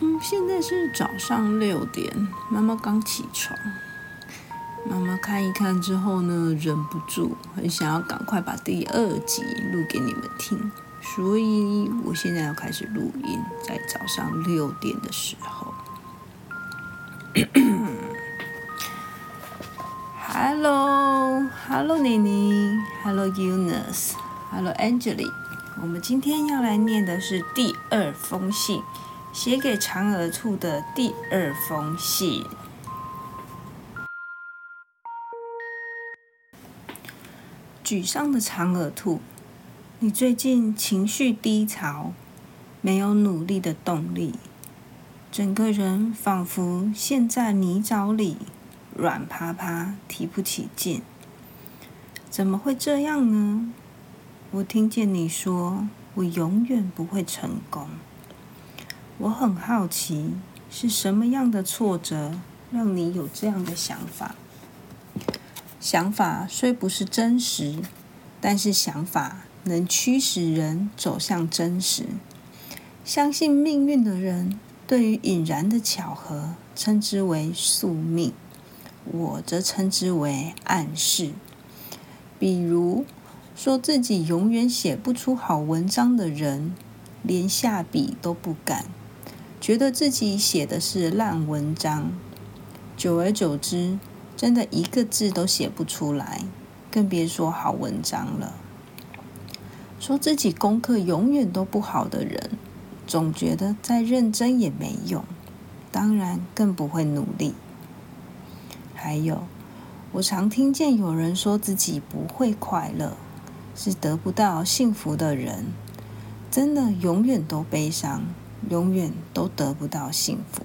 嗯，现在是早上六点，妈妈刚起床。妈妈看一看之后呢，忍不住很想要赶快把第二集录给你们听，所以我现在要开始录音，在早上六点的时候。Hello，Hello，妮妮，Hello Eunice，Hello Angeli，我们今天要来念的是第二封信，写给长耳兔的第二封信。沮丧的长耳兔，你最近情绪低潮，没有努力的动力，整个人仿佛陷在泥沼里，软趴趴，提不起劲。怎么会这样呢？我听见你说，我永远不会成功。我很好奇，是什么样的挫折让你有这样的想法？想法虽不是真实，但是想法能驱使人走向真实。相信命运的人，对于引燃的巧合称之为宿命，我则称之为暗示。比如，说自己永远写不出好文章的人，连下笔都不敢，觉得自己写的是烂文章。久而久之，真的一个字都写不出来，更别说好文章了。说自己功课永远都不好的人，总觉得再认真也没用，当然更不会努力。还有，我常听见有人说自己不会快乐，是得不到幸福的人，真的永远都悲伤，永远都得不到幸福。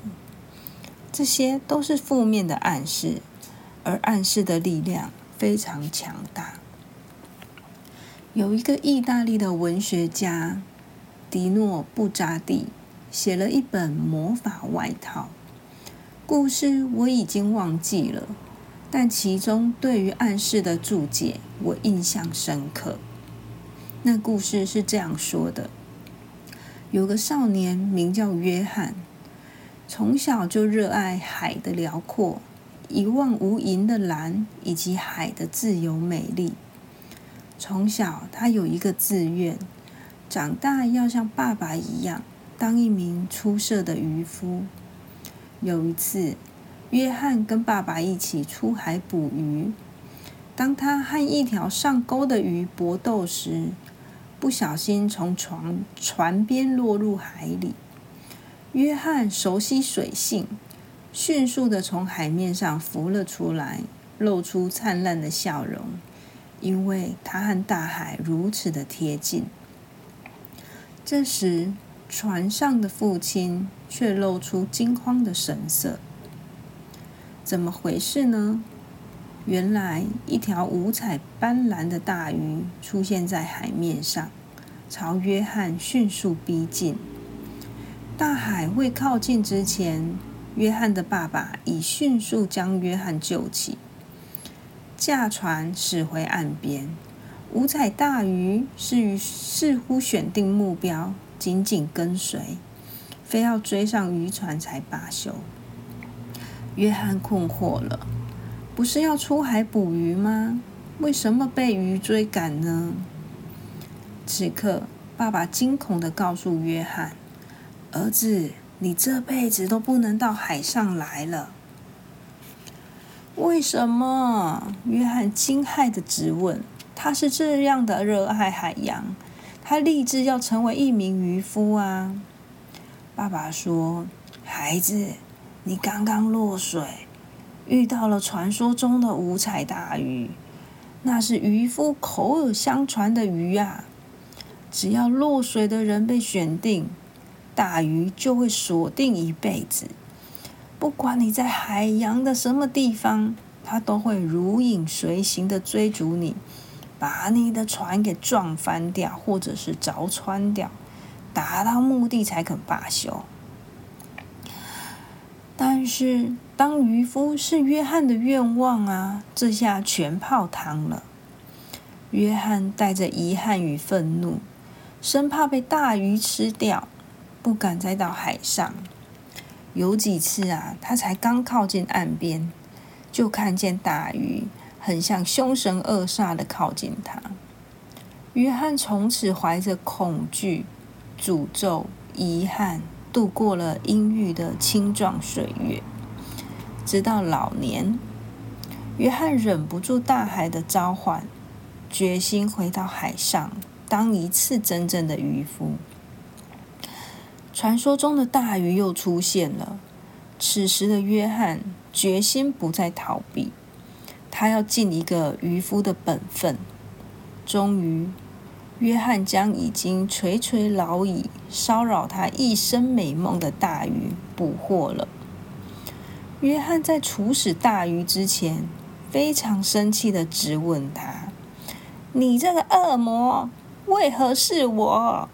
这些都是负面的暗示。而暗示的力量非常强大。有一个意大利的文学家迪诺布扎蒂写了一本魔法外套，故事我已经忘记了，但其中对于暗示的注解我印象深刻。那故事是这样说的：有个少年名叫约翰，从小就热爱海的辽阔。一望无垠的蓝，以及海的自由美丽。从小，他有一个志愿，长大要像爸爸一样，当一名出色的渔夫。有一次，约翰跟爸爸一起出海捕鱼。当他和一条上钩的鱼搏斗时，不小心从船船边落入海里。约翰熟悉水性。迅速的从海面上浮了出来，露出灿烂的笑容，因为他和大海如此的贴近。这时，船上的父亲却露出惊慌的神色。怎么回事呢？原来，一条五彩斑斓的大鱼出现在海面上，朝约翰迅速逼近。大海未靠近之前。约翰的爸爸已迅速将约翰救起，驾船驶回岸边。五彩大鱼似于似乎选定目标，紧紧跟随，非要追上渔船才罢休。约翰困惑了：不是要出海捕鱼吗？为什么被鱼追赶呢？此刻，爸爸惊恐的告诉约翰：“儿子。”你这辈子都不能到海上来了。为什么？约翰惊骇的质问。他是这样的热爱海洋，他立志要成为一名渔夫啊。爸爸说：“孩子，你刚刚落水，遇到了传说中的五彩大鱼，那是渔夫口耳相传的鱼啊。只要落水的人被选定。”大鱼就会锁定一辈子，不管你在海洋的什么地方，它都会如影随形的追逐你，把你的船给撞翻掉，或者是凿穿掉，达到目的才肯罢休。但是，当渔夫是约翰的愿望啊，这下全泡汤了。约翰带着遗憾与愤怒，生怕被大鱼吃掉。不敢再到海上，有几次啊，他才刚靠近岸边，就看见大鱼很像凶神恶煞的靠近他。约翰从此怀着恐惧、诅咒、遗憾，度过了阴郁的青壮岁月。直到老年，约翰忍不住大海的召唤，决心回到海上，当一次真正的渔夫。传说中的大鱼又出现了。此时的约翰决心不再逃避，他要尽一个渔夫的本分。终于，约翰将已经垂垂老矣、骚扰他一生美梦的大鱼捕获了。约翰在处死大鱼之前，非常生气的质问他：“你这个恶魔，为何是我？”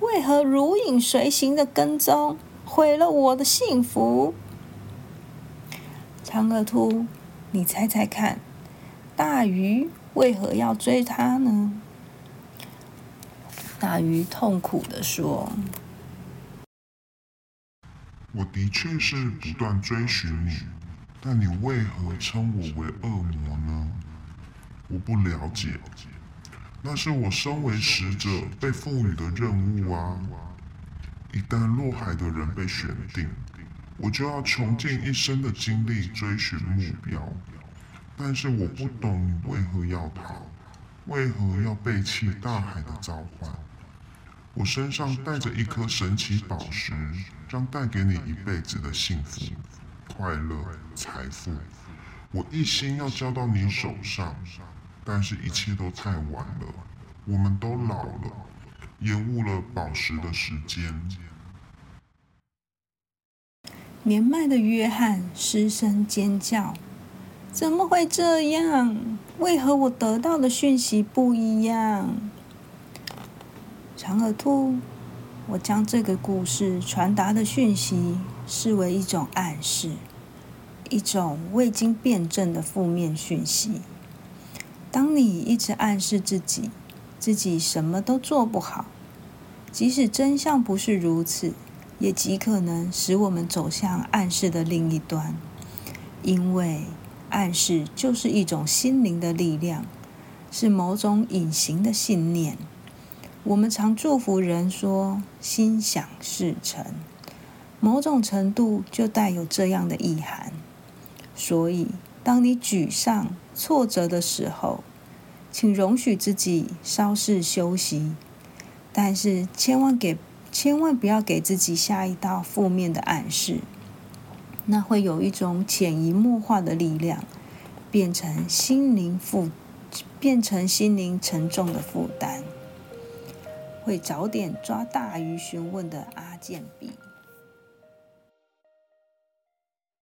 为何如影随形的跟踪，毁了我的幸福？长耳兔，你猜猜看，大鱼为何要追他呢？大鱼痛苦的说：“我的确是不断追寻你，但你为何称我为恶魔呢？我不了解。”那是我身为使者被赋予的任务啊！一旦落海的人被选定，我就要穷尽一生的精力追寻目标。但是我不懂你为何要逃，为何要背弃大海的召唤。我身上带着一颗神奇宝石，将带给你一辈子的幸福、快乐、财富。我一心要交到你手上。但是，一切都太晚了。我们都老了，延误了宝石的时间。年迈的约翰失声尖叫：“怎么会这样？为何我得到的讯息不一样？”长耳兔，我将这个故事传达的讯息视为一种暗示，一种未经辩证的负面讯息。当你一直暗示自己，自己什么都做不好，即使真相不是如此，也极可能使我们走向暗示的另一端。因为暗示就是一种心灵的力量，是某种隐形的信念。我们常祝福人说“心想事成”，某种程度就带有这样的意涵。所以，当你沮丧、挫折的时候，请容许自己稍事休息，但是千万给千万不要给自己下一道负面的暗示，那会有一种潜移默化的力量，变成心灵负，变成心灵沉重的负担，会早点抓大鱼询问的阿健比。